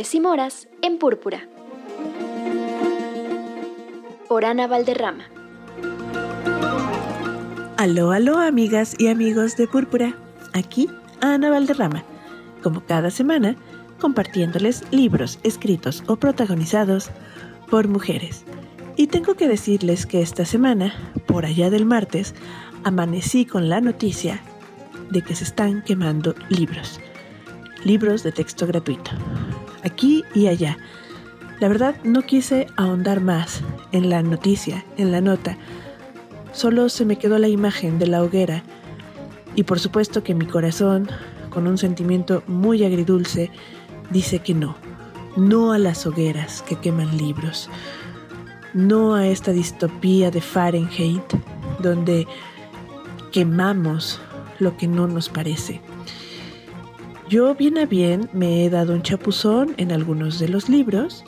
Y Moras en Púrpura. Por Ana Valderrama. Aló, aló, amigas y amigos de Púrpura. Aquí Ana Valderrama, como cada semana, compartiéndoles libros escritos o protagonizados por mujeres. Y tengo que decirles que esta semana, por allá del martes, amanecí con la noticia de que se están quemando libros. Libros de texto gratuito. Aquí y allá. La verdad no quise ahondar más en la noticia, en la nota. Solo se me quedó la imagen de la hoguera. Y por supuesto que mi corazón, con un sentimiento muy agridulce, dice que no. No a las hogueras que queman libros no a esta distopía de Fahrenheit, donde quemamos lo que no nos parece. Yo bien a bien me he dado un chapuzón en algunos de los libros.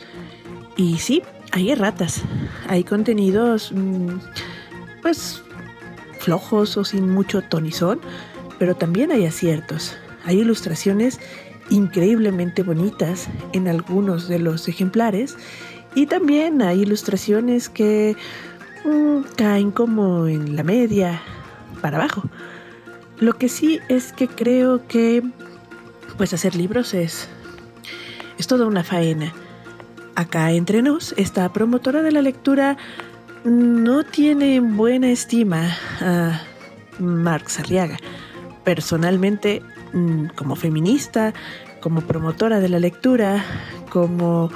Y sí, hay erratas, hay contenidos mm, pues flojos o sin mucho tonizón, pero también hay aciertos, hay ilustraciones increíblemente bonitas en algunos de los ejemplares. Y también hay ilustraciones que mm, caen como en la media, para abajo. Lo que sí es que creo que pues hacer libros es, es toda una faena. Acá entre nos, esta promotora de la lectura no tiene buena estima a Marx Arriaga. Personalmente, mm, como feminista, como promotora de la lectura, como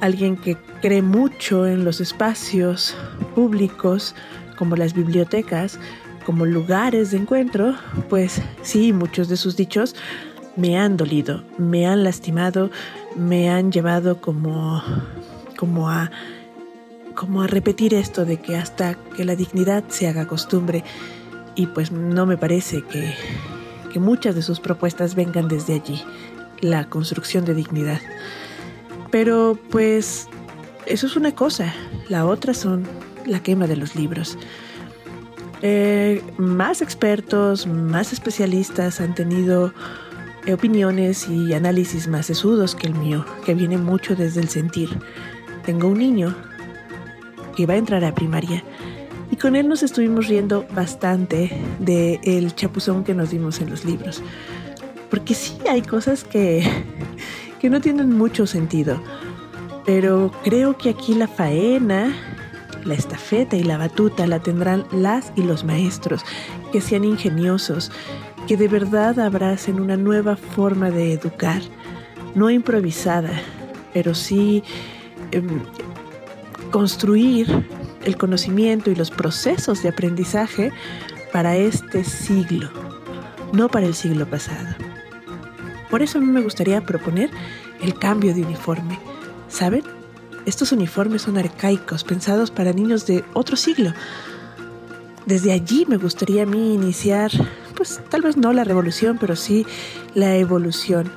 alguien que cree mucho en los espacios públicos como las bibliotecas, como lugares de encuentro, pues sí, muchos de sus dichos me han dolido, me han lastimado, me han llevado como, como a como a repetir esto de que hasta que la dignidad se haga costumbre y pues no me parece que, que muchas de sus propuestas vengan desde allí, la construcción de dignidad. Pero pues eso es una cosa, la otra son la quema de los libros. Eh, más expertos, más especialistas han tenido opiniones y análisis más sesudos que el mío, que viene mucho desde el sentir. Tengo un niño que va a entrar a primaria y con él nos estuvimos riendo bastante de el chapuzón que nos dimos en los libros. Porque sí hay cosas que que no tienen mucho sentido. Pero creo que aquí la faena, la estafeta y la batuta la tendrán las y los maestros, que sean ingeniosos, que de verdad abracen una nueva forma de educar, no improvisada, pero sí em, construir el conocimiento y los procesos de aprendizaje para este siglo, no para el siglo pasado. Por eso a mí me gustaría proponer el cambio de uniforme. ¿Saben? Estos uniformes son arcaicos, pensados para niños de otro siglo. Desde allí me gustaría a mí iniciar, pues tal vez no la revolución, pero sí la evolución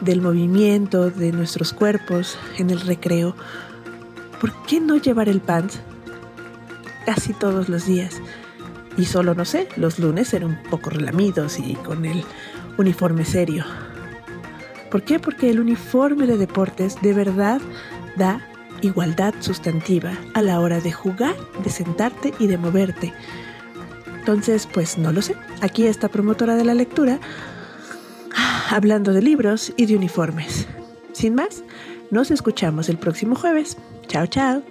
del movimiento de nuestros cuerpos en el recreo. ¿Por qué no llevar el pants casi todos los días? Y solo, no sé, los lunes ser un poco relamidos y con el uniforme serio. ¿Por qué? Porque el uniforme de deportes de verdad da igualdad sustantiva a la hora de jugar, de sentarte y de moverte. Entonces, pues no lo sé. Aquí está promotora de la lectura hablando de libros y de uniformes. Sin más, nos escuchamos el próximo jueves. Chao, chao.